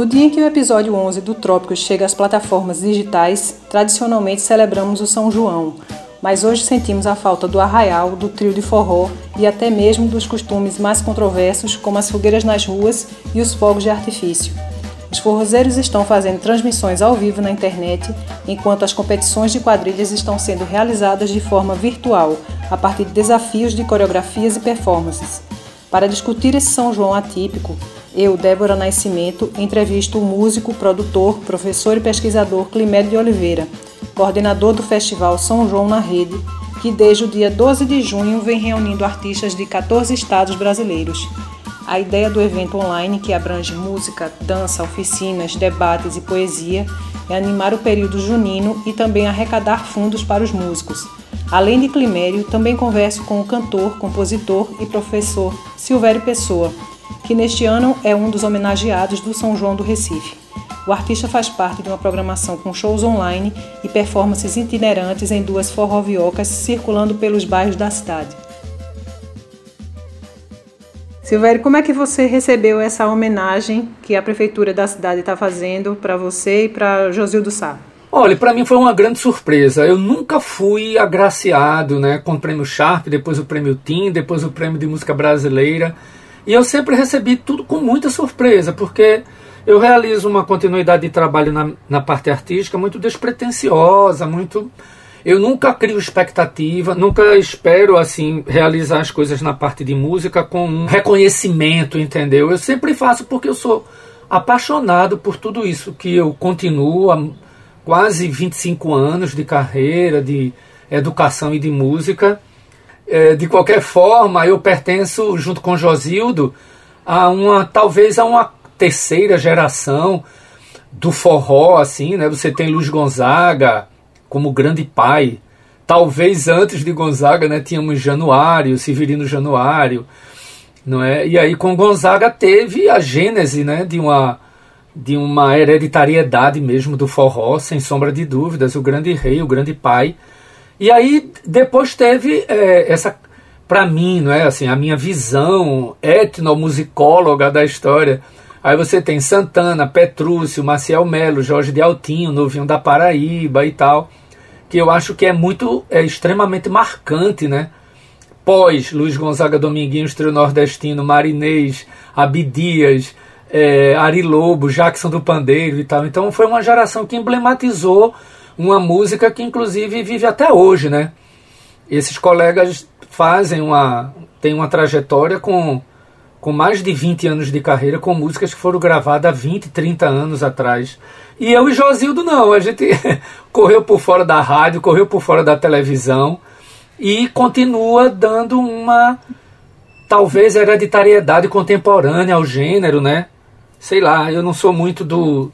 No dia em que o episódio 11 do Trópicos chega às plataformas digitais, tradicionalmente celebramos o São João, mas hoje sentimos a falta do arraial, do trio de forró e até mesmo dos costumes mais controversos, como as fogueiras nas ruas e os fogos de artifício. Os forrozeiros estão fazendo transmissões ao vivo na internet, enquanto as competições de quadrilhas estão sendo realizadas de forma virtual, a partir de desafios de coreografias e performances. Para discutir esse São João atípico, eu, Débora Nascimento, entrevisto o músico, produtor, professor e pesquisador Climédio de Oliveira, coordenador do Festival São João na Rede, que desde o dia 12 de junho vem reunindo artistas de 14 estados brasileiros. A ideia do evento online, que abrange música, dança, oficinas, debates e poesia, é animar o período junino e também arrecadar fundos para os músicos. Além de Climério, também converso com o cantor, compositor e professor Silvério Pessoa, que neste ano é um dos homenageados do São João do Recife. O artista faz parte de uma programação com shows online e performances itinerantes em duas forroviocas circulando pelos bairros da cidade. Silvério, como é que você recebeu essa homenagem que a prefeitura da cidade está fazendo para você e para Josildo Sá? Olha, para mim foi uma grande surpresa. Eu nunca fui agraciado, né, com o prêmio Sharp, depois o prêmio Tim, depois o prêmio de música brasileira. E eu sempre recebi tudo com muita surpresa, porque eu realizo uma continuidade de trabalho na, na parte artística muito despretensiosa, muito eu nunca crio expectativa, nunca espero assim realizar as coisas na parte de música com um reconhecimento, entendeu? Eu sempre faço porque eu sou apaixonado por tudo isso que eu continuo há quase 25 anos de carreira, de educação e de música. É, de qualquer forma, eu pertenço junto com Josildo a uma talvez a uma terceira geração do forró assim, né? Você tem Luiz Gonzaga, como grande pai. Talvez antes de Gonzaga, né, tínhamos Januário, Severino Januário, não é? E aí com Gonzaga teve a gênese, né, de uma de uma hereditariedade mesmo do forró, sem sombra de dúvidas, o grande rei, o grande pai. E aí depois teve é, essa para mim, não é assim, a minha visão etnomusicóloga da história. Aí você tem Santana, Petrúcio, Maciel Melo, Jorge de Altinho, Novinho da Paraíba e tal que eu acho que é muito, é extremamente marcante, né? Pós Luiz Gonzaga Dominguinhos, trio nordestino, Marinês, Abidias, é, Ari Lobo, Jackson do Pandeiro e tal. Então foi uma geração que emblematizou uma música que inclusive vive até hoje, né? Esses colegas fazem uma, tem uma trajetória com, com mais de 20 anos de carreira, com músicas que foram gravadas há 20, 30 anos atrás. E eu e Josildo não, a gente correu por fora da rádio, correu por fora da televisão e continua dando uma talvez hereditariedade contemporânea ao gênero, né? Sei lá, eu não sou muito do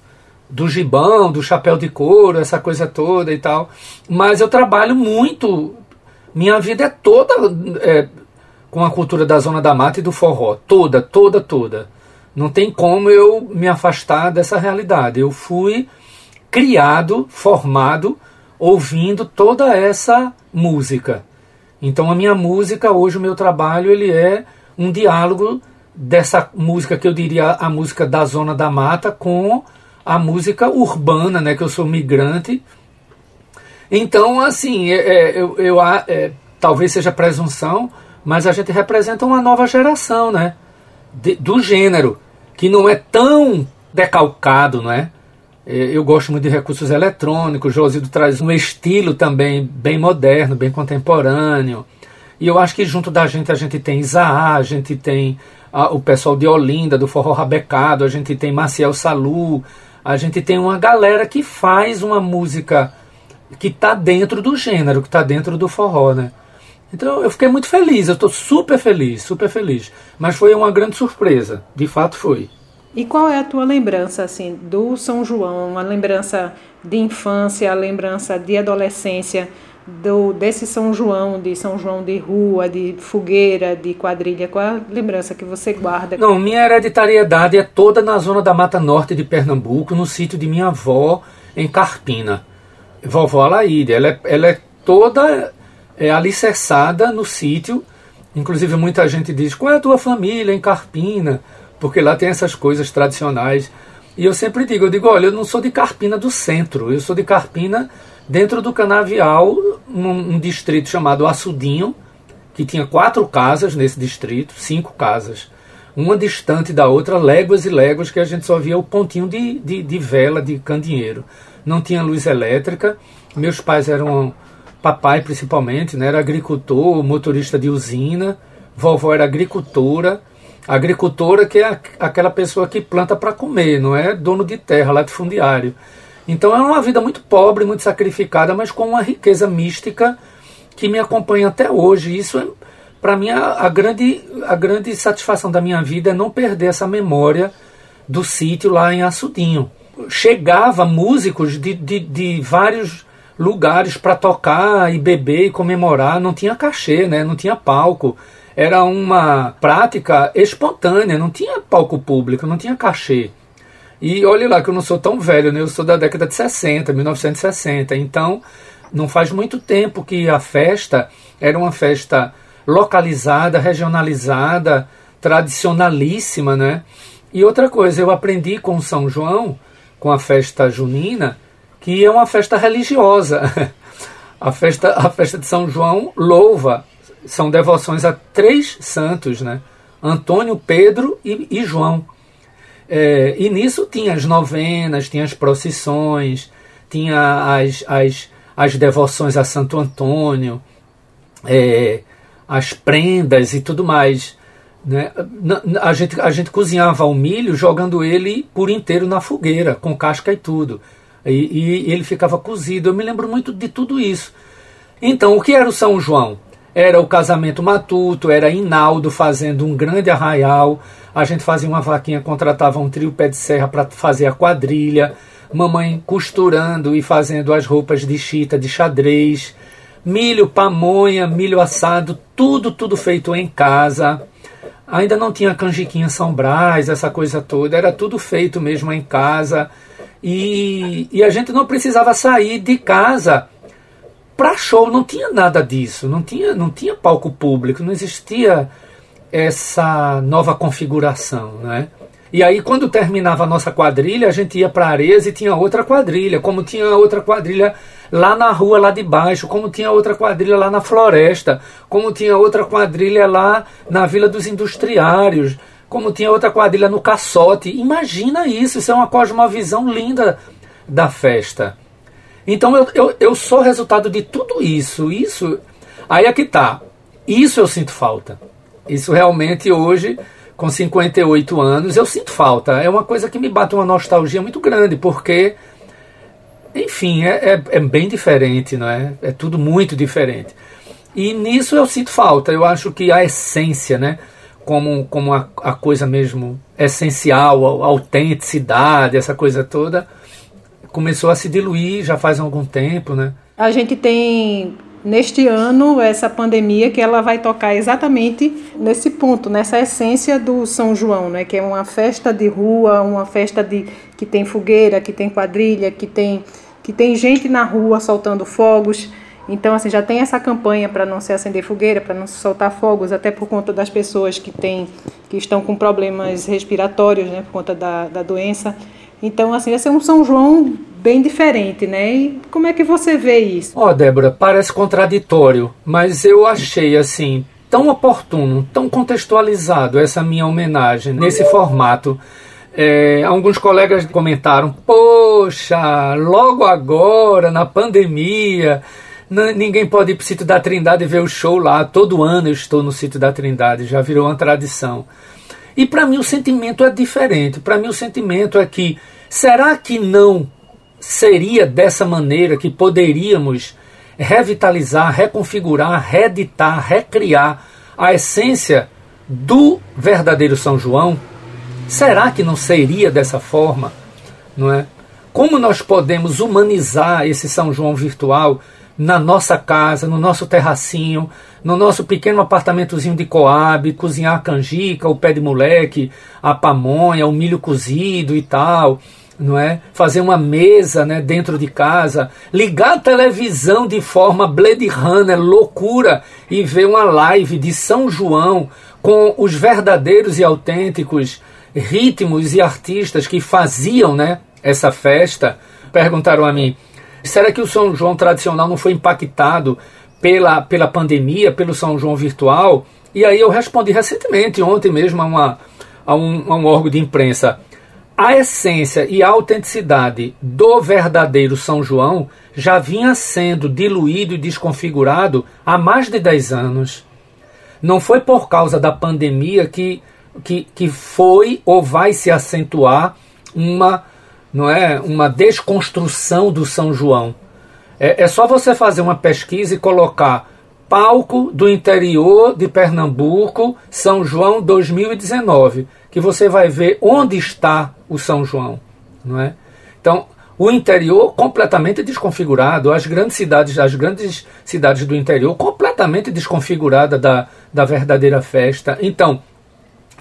do gibão, do chapéu de couro, essa coisa toda e tal, mas eu trabalho muito, minha vida é toda é, com a cultura da zona da mata e do forró, toda, toda, toda. Não tem como eu me afastar dessa realidade. Eu fui criado, formado, ouvindo toda essa música. Então a minha música, hoje o meu trabalho, ele é um diálogo dessa música que eu diria a música da zona da mata com a música urbana, né, que eu sou migrante. Então, assim, é, é, eu, eu é, talvez seja presunção, mas a gente representa uma nova geração, né, de, do gênero que não é tão decalcado, não é? é? Eu gosto muito de recursos eletrônicos, Josildo traz um estilo também bem moderno, bem contemporâneo. E eu acho que junto da gente a gente tem Isaá, a gente tem a, o pessoal de Olinda, do Forró Rabecado, a gente tem Maciel Salu, a gente tem uma galera que faz uma música que está dentro do gênero, que está dentro do forró, né? Então eu fiquei muito feliz, eu estou super feliz, super feliz. Mas foi uma grande surpresa, de fato foi. E qual é a tua lembrança assim do São João? Uma lembrança de infância, a lembrança de adolescência do desse São João, de São João de rua, de fogueira, de quadrilha? Qual é a lembrança que você guarda? Não, minha hereditariedade é toda na zona da Mata Norte de Pernambuco, no sítio de minha avó em Carpina. Vovó Alaíde, ela é, ela é toda é, alicerçada no sítio. Inclusive, muita gente diz: qual é a tua família em Carpina? Porque lá tem essas coisas tradicionais. E eu sempre digo, eu digo, olha, eu não sou de Carpina do centro, eu sou de Carpina dentro do Canavial, num, um distrito chamado Açudinho, que tinha quatro casas nesse distrito, cinco casas, uma distante da outra, léguas e léguas, que a gente só via o pontinho de, de, de vela, de candeeiro. Não tinha luz elétrica, meus pais eram, papai principalmente, né, era agricultor, motorista de usina, vovó era agricultora, agricultora que é aquela pessoa que planta para comer, não é? Dono de terra, latifundiário. Então é uma vida muito pobre, muito sacrificada, mas com uma riqueza mística que me acompanha até hoje. Isso é, para mim, a, a, grande, a grande satisfação da minha vida é não perder essa memória do sítio lá em Açudinho. Chegava músicos de, de, de vários lugares para tocar e beber e comemorar, não tinha cachê, né? não tinha palco. Era uma prática espontânea, não tinha palco público, não tinha cachê. E olhe lá que eu não sou tão velho, né? eu sou da década de 60, 1960. Então, não faz muito tempo que a festa era uma festa localizada, regionalizada, tradicionalíssima, né? E outra coisa, eu aprendi com São João, com a festa junina, que é uma festa religiosa. A festa, a festa de São João louva, são devoções a três santos, né? Antônio, Pedro e, e João. É, e nisso tinha as novenas, tinha as procissões, tinha as, as as devoções a Santo Antônio, é, as prendas e tudo mais. Né? A, gente, a gente cozinhava o milho jogando ele por inteiro na fogueira, com casca e tudo. E, e ele ficava cozido. Eu me lembro muito de tudo isso. Então, o que era o São João? Era o casamento matuto, era Inaldo fazendo um grande arraial. A gente fazia uma vaquinha, contratava um trio pé de serra para fazer a quadrilha mamãe costurando e fazendo as roupas de chita, de xadrez, milho, pamonha, milho assado, tudo, tudo feito em casa. Ainda não tinha canjiquinha São Brás, essa coisa toda, era tudo feito mesmo em casa. E, e a gente não precisava sair de casa para show, não tinha nada disso, não tinha, não tinha palco público, não existia essa nova configuração, né? E aí, quando terminava a nossa quadrilha, a gente ia para Areias e tinha outra quadrilha, como tinha outra quadrilha lá na rua, lá de baixo, como tinha outra quadrilha lá na floresta, como tinha outra quadrilha lá na Vila dos Industriários, como tinha outra quadrilha no Caçote. Imagina isso, isso é uma cosmovisão linda da festa. Então eu, eu, eu sou resultado de tudo isso. Isso. Aí é que tá. Isso eu sinto falta. Isso realmente hoje com 58 anos, eu sinto falta. É uma coisa que me bate uma nostalgia muito grande, porque, enfim, é, é, é, bem diferente, não é? É tudo muito diferente. E nisso eu sinto falta. Eu acho que a essência, né? Como, como a, a coisa mesmo essencial, a autenticidade, essa coisa toda, começou a se diluir já faz algum tempo, né? A gente tem neste ano essa pandemia que ela vai tocar exatamente nesse ponto, nessa essência do São João, né, que é uma festa de rua, uma festa de que tem fogueira, que tem quadrilha, que tem que tem gente na rua soltando fogos. Então assim já tem essa campanha para não se acender fogueira, para não se soltar fogos, até por conta das pessoas que têm que estão com problemas respiratórios, né, por conta da, da doença. Então assim vai ser um São João bem diferente, né? E como é que você vê isso? Ó, oh, Débora, parece contraditório, mas eu achei assim tão oportuno, tão contextualizado essa minha homenagem nesse formato. É, alguns colegas comentaram: Poxa, logo agora, na pandemia, ninguém pode ir para o sítio da Trindade ver o show lá. Todo ano eu estou no sítio da Trindade, já virou uma tradição. E para mim o sentimento é diferente. Para mim o sentimento é que será que não seria dessa maneira que poderíamos revitalizar, reconfigurar, reeditar, recriar a essência do verdadeiro São João? Será que não seria dessa forma? Não é? Como nós podemos humanizar esse São João virtual na nossa casa, no nosso terracinho, no nosso pequeno apartamentozinho de Coab, cozinhar a canjica, o pé de moleque, a pamonha, o milho cozido e tal, não é? Fazer uma mesa, né, dentro de casa, ligar a televisão de forma Blade Runner, loucura, e ver uma live de São João com os verdadeiros e autênticos ritmos e artistas que faziam né, essa festa perguntaram a mim: será que o São João tradicional não foi impactado pela, pela pandemia, pelo São João virtual? E aí eu respondi recentemente, ontem mesmo, a, uma, a, um, a um órgão de imprensa. A essência e a autenticidade do verdadeiro São João já vinha sendo diluído e desconfigurado há mais de 10 anos. Não foi por causa da pandemia que, que, que foi ou vai se acentuar uma, não é, uma desconstrução do São João. É, é só você fazer uma pesquisa e colocar palco do interior de Pernambuco, São João 2019, que você vai ver onde está o São João, não é? Então, o interior completamente desconfigurado, as grandes cidades, as grandes cidades do interior completamente desconfigurada da, da verdadeira festa. Então,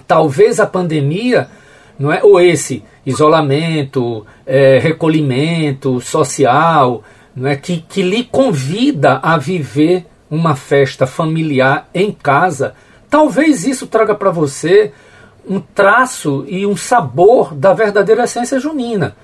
talvez a pandemia, não é, ou esse isolamento, é, recolhimento social, não é, que, que lhe convida a viver uma festa familiar em casa, talvez isso traga para você um traço e um sabor da verdadeira essência junina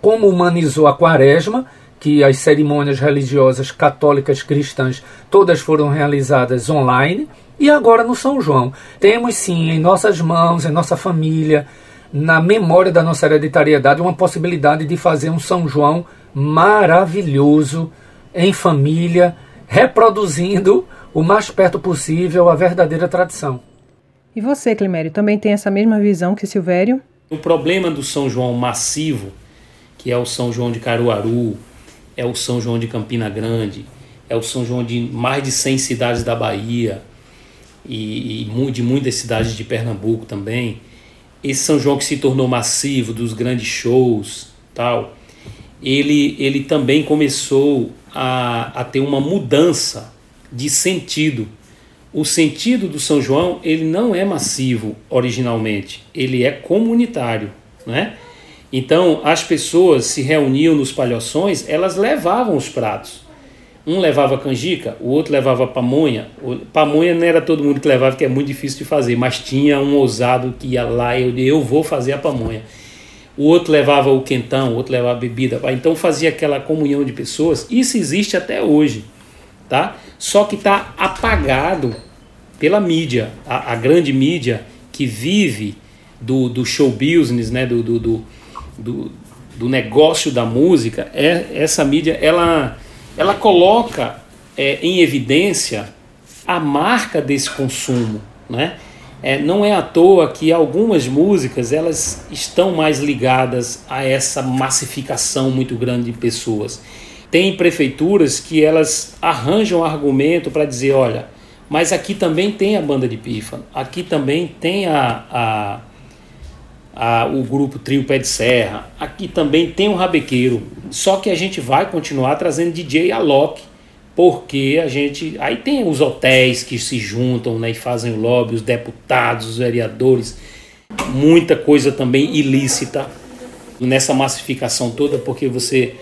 como humanizou a quaresma, que as cerimônias religiosas católicas cristãs todas foram realizadas online, e agora no São João. Temos sim em nossas mãos, em nossa família, na memória da nossa hereditariedade, uma possibilidade de fazer um São João maravilhoso em família, reproduzindo o mais perto possível a verdadeira tradição. E você, Climério, também tem essa mesma visão que Silvério? O problema do São João massivo que é o São João de Caruaru, é o São João de Campina Grande, é o São João de mais de 100 cidades da Bahia e, e de muitas cidades de Pernambuco também. Esse São João que se tornou massivo, dos grandes shows, tal, ele, ele também começou a, a ter uma mudança de sentido. O sentido do São João ele não é massivo originalmente, ele é comunitário, né? Então, as pessoas se reuniam nos palhoções, elas levavam os pratos. Um levava canjica, o outro levava pamonha. Pamonha não era todo mundo que levava, que é muito difícil de fazer, mas tinha um ousado que ia lá e eu, eu vou fazer a pamonha. O outro levava o quentão, o outro levava a bebida. Então fazia aquela comunhão de pessoas. Isso existe até hoje, tá? Só que está apagado pela mídia, a, a, grande mídia que vive do, do show business, né? do, do, do do, do negócio da música, é essa mídia ela, ela coloca é, em evidência a marca desse consumo, né? É, não é à toa que algumas músicas elas estão mais ligadas a essa massificação muito grande de pessoas. Tem prefeituras que elas arranjam argumento para dizer, olha, mas aqui também tem a banda de pífano, aqui também tem a, a a, o grupo Trio Pé de Serra. Aqui também tem um rabequeiro. Só que a gente vai continuar trazendo DJ Alok, porque a gente. Aí tem os hotéis que se juntam né, e fazem o lobby, os deputados, os vereadores. Muita coisa também ilícita nessa massificação toda, porque você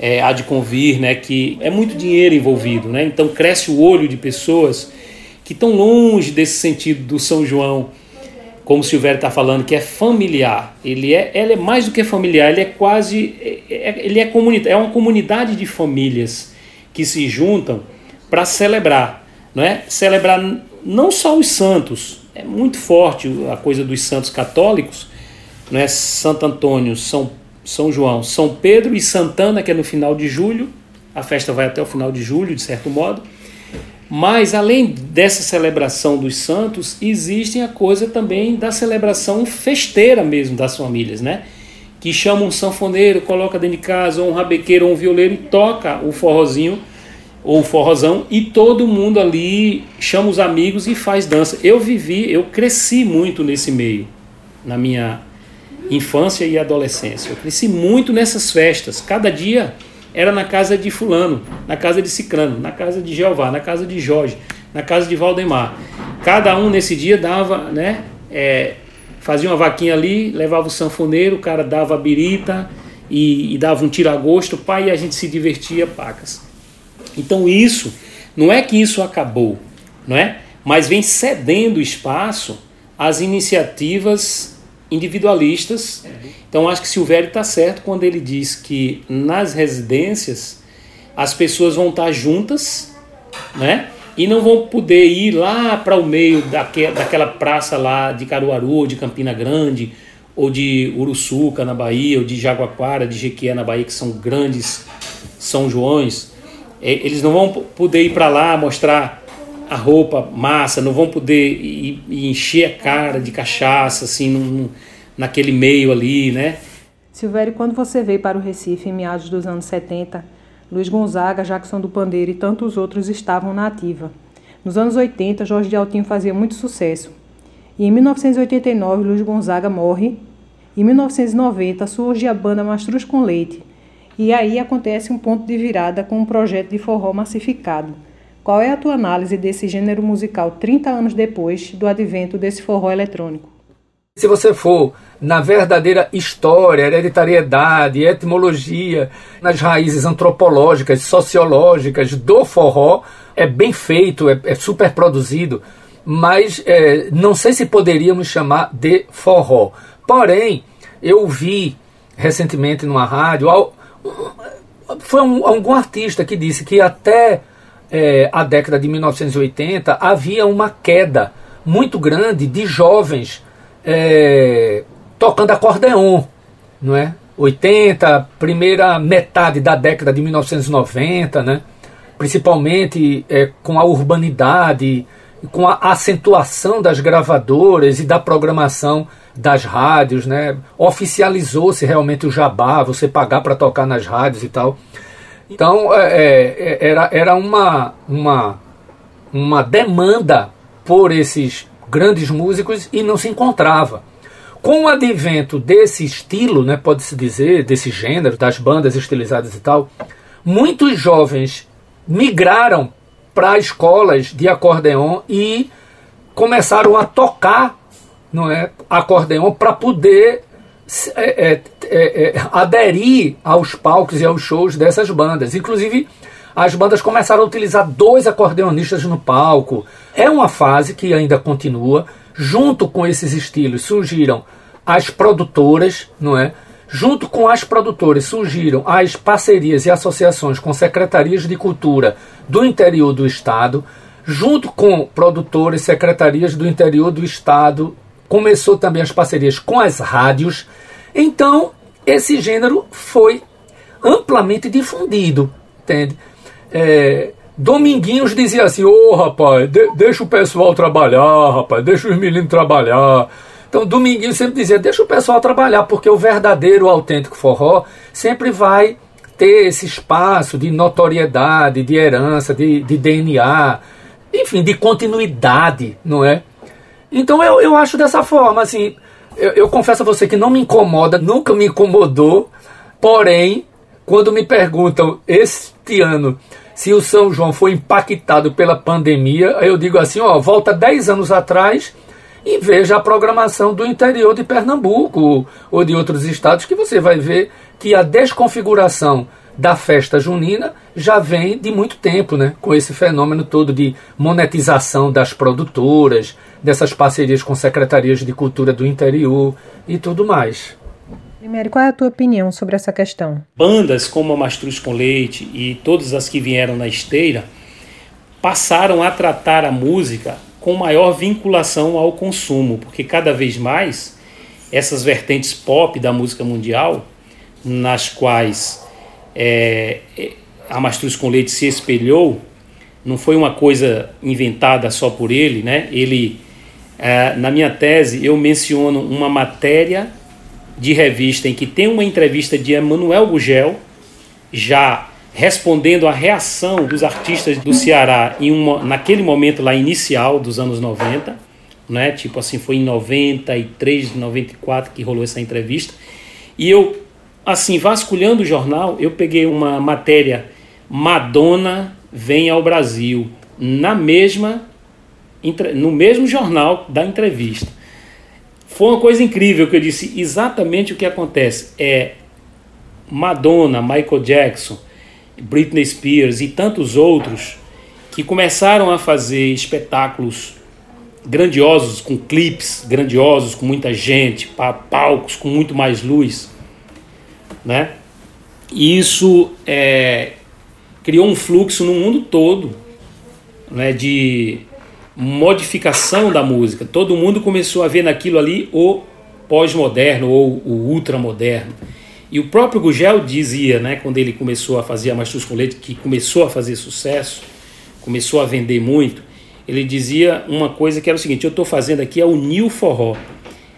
é, há de convir né, que é muito dinheiro envolvido. Né? Então cresce o olho de pessoas que estão longe desse sentido do São João como o Silvério está falando, que é familiar. Ele é, ela é mais do que familiar, ele é quase, é, é ele é, comuni é uma comunidade de famílias que se juntam para celebrar, não é? Celebrar não só os santos, é muito forte a coisa dos santos católicos, não é? Santo Antônio, São São João, São Pedro e Santana, que é no final de julho. A festa vai até o final de julho, de certo modo. Mas além dessa celebração dos santos, existe a coisa também da celebração festeira mesmo das famílias, né? Que chama um sanfoneiro, coloca dentro de casa, ou um rabequeiro, ou um violeiro e toca o forrozinho ou o forrozão e todo mundo ali chama os amigos e faz dança. Eu vivi, eu cresci muito nesse meio, na minha infância e adolescência. Eu cresci muito nessas festas. Cada dia era na casa de fulano, na casa de Cicrano, na casa de Jeová, na casa de Jorge, na casa de Valdemar. Cada um nesse dia dava, né? É, fazia uma vaquinha ali, levava o sanfoneiro, o cara dava a birita e, e dava um tiragosto, pai, e a gente se divertia pacas. Então isso, não é que isso acabou, não é? Mas vem cedendo espaço às iniciativas individualistas. Então acho que Silvério está certo quando ele diz que nas residências as pessoas vão estar juntas, né? E não vão poder ir lá para o meio daquela, daquela praça lá de Caruaru, ou de Campina Grande, ou de Uruçuca na Bahia, ou de Jaguaquara, de Jequié na Bahia, que são grandes São Joões. É, eles não vão poder ir para lá mostrar a roupa massa, não vão poder ir, ir encher a cara de cachaça, assim, num, naquele meio ali, né? Silvério, quando você veio para o Recife em meados dos anos 70, Luiz Gonzaga, Jackson do Pandeiro e tantos outros estavam na ativa. Nos anos 80, Jorge de Altinho fazia muito sucesso. E em 1989, Luiz Gonzaga morre. Em 1990, surge a banda Mastruz com Leite. E aí acontece um ponto de virada com um projeto de forró massificado – qual é a tua análise desse gênero musical 30 anos depois do advento desse forró eletrônico? Se você for na verdadeira história, hereditariedade, etimologia, nas raízes antropológicas, sociológicas do forró, é bem feito, é, é super produzido, mas é, não sei se poderíamos chamar de forró. Porém, eu vi recentemente numa rádio, foi um, algum artista que disse que até é, a década de 1980, havia uma queda muito grande de jovens é, tocando acordeon, não é? 80, primeira metade da década de 1990, né? principalmente é, com a urbanidade, com a acentuação das gravadoras e da programação das rádios, né? oficializou-se realmente o jabá, você pagar para tocar nas rádios e tal. Então é, é, é, era, era uma, uma, uma demanda por esses grandes músicos e não se encontrava. Com o advento desse estilo, né, pode-se dizer, desse gênero, das bandas estilizadas e tal, muitos jovens migraram para escolas de acordeon e começaram a tocar não é, acordeon para poder é, é, é, é, aderir aos palcos e aos shows dessas bandas. Inclusive, as bandas começaram a utilizar dois acordeonistas no palco. É uma fase que ainda continua. Junto com esses estilos surgiram as produtoras, não é? Junto com as produtoras surgiram as parcerias e associações com secretarias de cultura do interior do estado. Junto com produtores, secretarias do interior do estado, começou também as parcerias com as rádios então, esse gênero foi amplamente difundido, entende? É, Dominguinhos dizia assim: Ô oh, rapaz, de, deixa o pessoal trabalhar, rapaz, deixa os meninos trabalhar. Então, Dominguinhos sempre dizia: deixa o pessoal trabalhar, porque o verdadeiro, autêntico forró sempre vai ter esse espaço de notoriedade, de herança, de, de DNA, enfim, de continuidade, não é? Então, eu, eu acho dessa forma, assim eu, eu confesso a você que não me incomoda, nunca me incomodou, porém, quando me perguntam este ano se o São João foi impactado pela pandemia, eu digo assim, ó, volta 10 anos atrás e veja a programação do interior de Pernambuco ou de outros estados que você vai ver que a desconfiguração da festa junina já vem de muito tempo, né? Com esse fenômeno todo de monetização das produtoras, dessas parcerias com secretarias de cultura do interior e tudo mais. Primeiro, qual é a tua opinião sobre essa questão? Bandas como a Mastruz com Leite e todas as que vieram na esteira passaram a tratar a música com maior vinculação ao consumo, porque cada vez mais essas vertentes pop da música mundial, nas quais é, a Mastruz com Leite se espelhou, não foi uma coisa inventada só por ele, né? Ele é, na minha tese, eu menciono uma matéria de revista em que tem uma entrevista de Emanuel Gugel, já respondendo à reação dos artistas do Ceará em uma, naquele momento lá inicial dos anos 90, né? Tipo assim, foi em 93, 94 que rolou essa entrevista. E eu, assim, vasculhando o jornal, eu peguei uma matéria Madonna vem ao Brasil na mesma no mesmo jornal da entrevista. Foi uma coisa incrível que eu disse exatamente o que acontece. É Madonna, Michael Jackson, Britney Spears e tantos outros que começaram a fazer espetáculos grandiosos, com clipes grandiosos, com muita gente, palcos com muito mais luz, né? E isso é, criou um fluxo no mundo todo, né? De modificação da música. Todo mundo começou a ver naquilo ali o pós-moderno ou o ultramoderno. E o próprio Gugel dizia, né, quando ele começou a fazer a Mastruz com Leite, que começou a fazer sucesso, começou a vender muito, ele dizia uma coisa que era o seguinte: eu estou fazendo aqui é o new forró.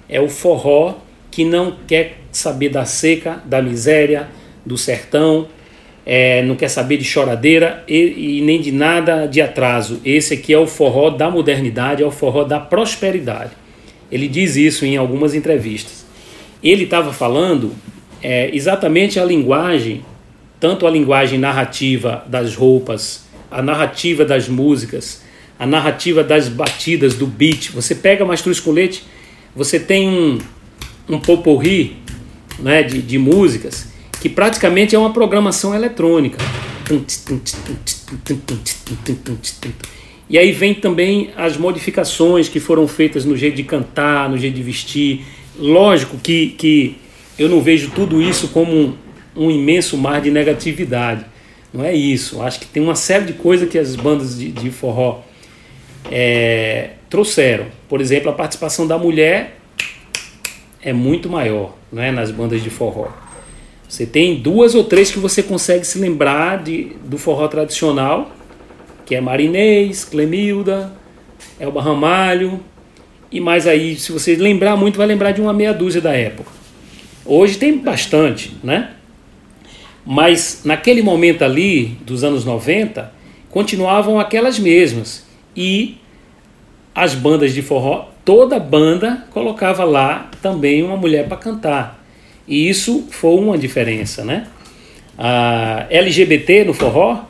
É o forró que não quer saber da seca, da miséria, do sertão, é, não quer saber de choradeira e, e, nem de nada de atraso. Esse aqui é o forró da modernidade, é o forró da prosperidade. Ele diz isso em algumas entrevistas. Ele estava falando é, exatamente a linguagem, tanto a linguagem narrativa das roupas, a narrativa das músicas, a narrativa das batidas, do beat. Você pega Mastruz com Leite, você tem um, um poporri né, de, de músicas que praticamente é uma programação eletrônica. E aí vem também as modificações que foram feitas no jeito de cantar, no jeito de vestir. Lógico que, que eu não vejo tudo isso como um, um imenso mar de negatividade. Não é isso. Acho que tem uma série de coisas que as bandas de, de forró é, trouxeram. Por exemplo, a participação da mulher é muito maior né, nas bandas de forró. Você tem duas ou três que você consegue se lembrar de, do forró tradicional, que é Marinês, Clemilda, Elba Ramalho, e mais aí, se você lembrar muito, vai lembrar de uma meia dúzia da época. Hoje tem bastante, né? Mas naquele momento ali, dos anos 90, continuavam aquelas mesmas. E as bandas de forró, toda banda colocava lá também uma mulher para cantar. E isso foi uma diferença, né? A LGBT no forró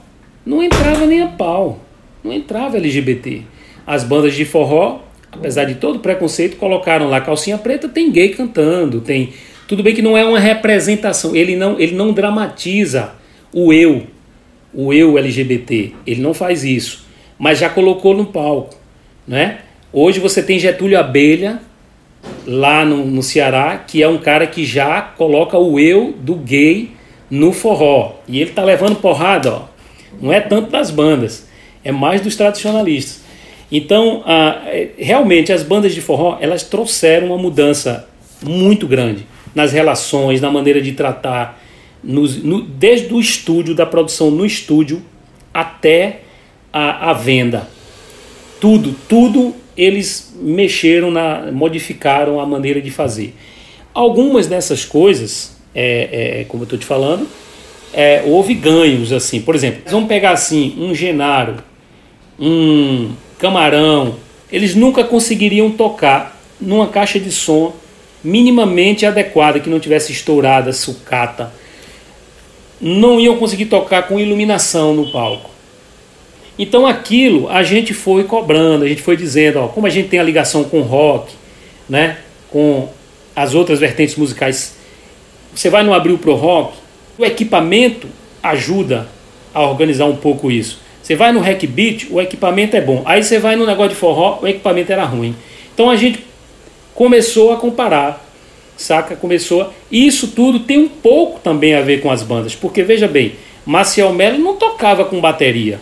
não entrava nem a pau. Não entrava LGBT. As bandas de forró, apesar de todo o preconceito, colocaram lá calcinha preta, tem gay cantando, tem tudo bem que não é uma representação, ele não, ele não dramatiza o eu, o eu LGBT, ele não faz isso, mas já colocou no palco, né? Hoje você tem Getúlio Abelha lá no, no Ceará, que é um cara que já coloca o eu do gay no forró. E ele tá levando porrada, ó. Não é tanto das bandas, é mais dos tradicionalistas. Então, é, realmente, as bandas de forró, elas trouxeram uma mudança muito grande nas relações, na maneira de tratar, nos, no, desde o estúdio, da produção no estúdio, até a, a venda. Tudo, tudo eles mexeram, na, modificaram a maneira de fazer. Algumas dessas coisas, é, é, como eu estou te falando, é, houve ganhos assim. Por exemplo, vamos pegar assim um Genaro, um Camarão, eles nunca conseguiriam tocar numa caixa de som minimamente adequada, que não tivesse estourada, sucata. Não iam conseguir tocar com iluminação no palco. Então aquilo a gente foi cobrando, a gente foi dizendo, ó, como a gente tem a ligação com rock, né, com as outras vertentes musicais, você vai no Abril Pro Rock, o equipamento ajuda a organizar um pouco isso. Você vai no Hack Beat, o equipamento é bom. Aí você vai no negócio de forró, o equipamento era ruim. Então a gente começou a comparar, saca? Começou. E isso tudo tem um pouco também a ver com as bandas, porque veja bem, Maciel Melo não tocava com bateria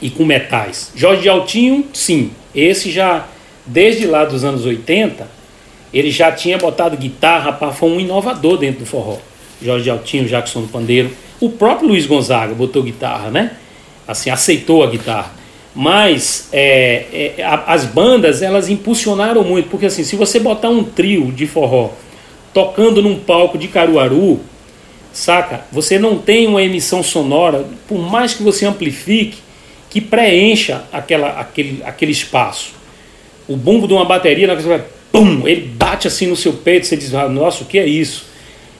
e com metais. Jorge de Altinho, sim. Esse já, desde lá dos anos 80, ele já tinha botado guitarra, pá, foi um inovador dentro do forró. Jorge de Altinho, Jackson do Pandeiro. O próprio Luiz Gonzaga botou guitarra, né? Assim, aceitou a guitarra. Mas é, é, as bandas, elas impulsionaram muito. Porque assim, se você botar um trio de forró tocando num palco de Caruaru, saca? Você não tem uma emissão sonora, por mais que você amplifique, que preencha aquela, aquele, aquele espaço. O bumbo de uma bateria, você vai, pum, ele bate assim no seu peito, você diz, ah, nossa, o que é isso?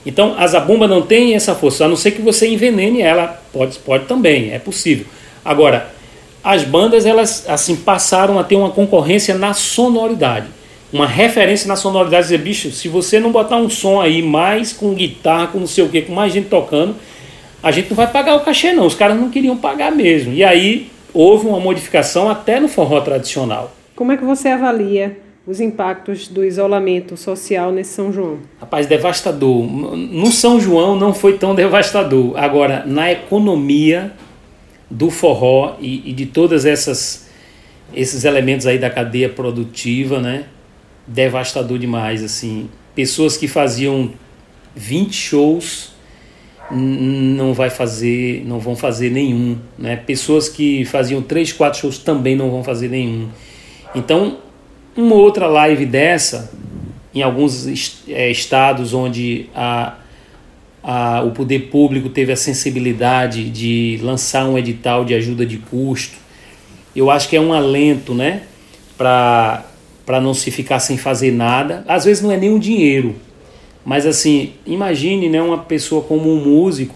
Então, a zabumba não tem essa força, a não ser que você envenene ela, pode, pode também, é possível. Agora, as bandas, elas assim passaram a ter uma concorrência na sonoridade. Uma referência na sonoridade, dizer, bicho, se você não botar um som aí mais com guitarra, com não sei o que, com mais gente tocando, a gente não vai pagar o cachê não, os caras não queriam pagar mesmo. E aí houve uma modificação até no forró tradicional. Como é que você avalia os impactos do isolamento social nesse São João? Rapaz, devastador. No São João não foi tão devastador. Agora, na economia do forró e, e de todas essas esses elementos aí da cadeia produtiva, né? Devastador demais, assim. Pessoas que faziam 20 shows não vai fazer, não vão fazer nenhum, né? Pessoas que faziam 3, 4 shows também não vão fazer nenhum. Então, uma outra live dessa, em alguns é, estados onde a, a, o poder público teve a sensibilidade de lançar um edital de ajuda de custo, eu acho que é um alento, né? Para não se ficar sem fazer nada. Às vezes não é nem o dinheiro, mas assim, imagine né, uma pessoa como um músico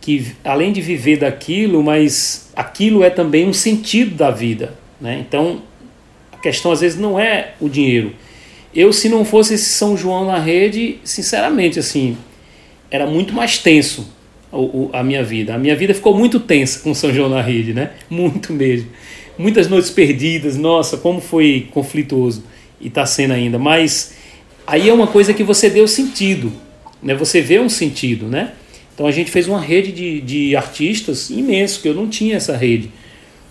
que além de viver daquilo, mas aquilo é também um sentido da vida. Né? Então questão às vezes não é o dinheiro. Eu, se não fosse esse São João na rede, sinceramente, assim, era muito mais tenso a, a minha vida. A minha vida ficou muito tensa com São João na rede, né? Muito mesmo. Muitas noites perdidas, nossa, como foi conflituoso e está sendo ainda. Mas aí é uma coisa que você deu sentido, né? Você vê um sentido, né? Então a gente fez uma rede de, de artistas imenso, que eu não tinha essa rede.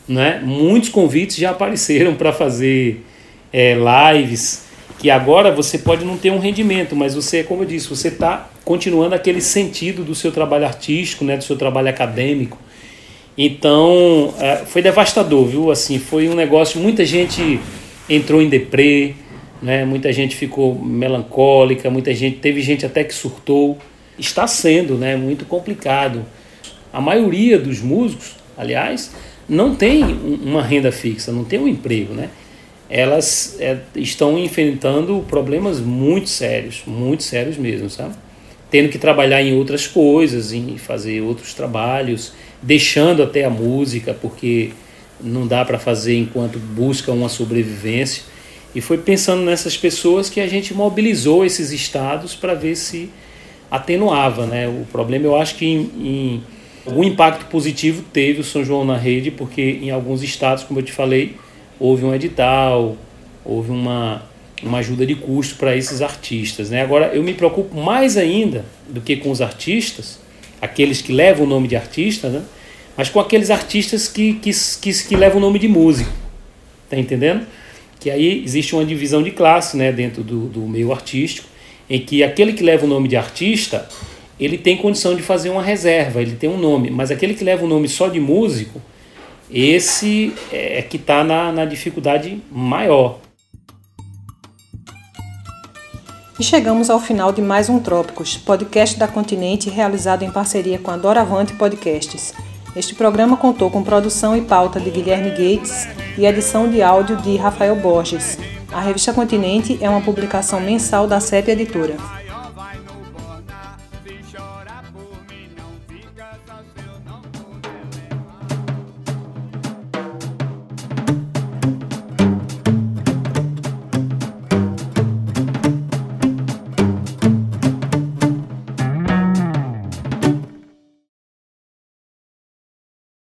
Né? Muitos convites já apareceram para fazer é, lives, que agora você pode não ter um rendimento, mas você, como eu disse, você está continuando aquele sentido do seu trabalho artístico, né, do seu trabalho acadêmico. Então, é, foi devastador, viu? Assim, foi um negócio, muita gente entrou em deprê, né? Muita gente ficou melancólica, muita gente, teve gente até que surtou. Está sendo, né, muito complicado. A maioria dos músicos, aliás, não tem uma renda fixa, não tem um emprego, né? Elas é, estão enfrentando problemas muito sérios, muito sérios mesmo, sabe? Tendo que trabalhar em outras coisas, em fazer outros trabalhos, deixando até a música, porque não dá para fazer enquanto busca uma sobrevivência. E foi pensando nessas pessoas que a gente mobilizou esses estados para ver se atenuava, né? O problema eu acho que em, em Algum impacto positivo teve o São João na rede, porque em alguns estados, como eu te falei, houve um edital, houve uma, uma ajuda de custo para esses artistas. Né? Agora, eu me preocupo mais ainda do que com os artistas, aqueles que levam o nome de artista, né? mas com aqueles artistas que, que, que, que levam o nome de músico. Tá entendendo? Que aí existe uma divisão de classe né, dentro do, do meio artístico, em que aquele que leva o nome de artista ele tem condição de fazer uma reserva, ele tem um nome, mas aquele que leva o nome só de músico, esse é que está na, na dificuldade maior. E chegamos ao final de mais um Trópicos, podcast da Continente realizado em parceria com a Doravante Podcasts. Este programa contou com produção e pauta de Guilherme Gates e edição de áudio de Rafael Borges. A revista Continente é uma publicação mensal da CEP Editora.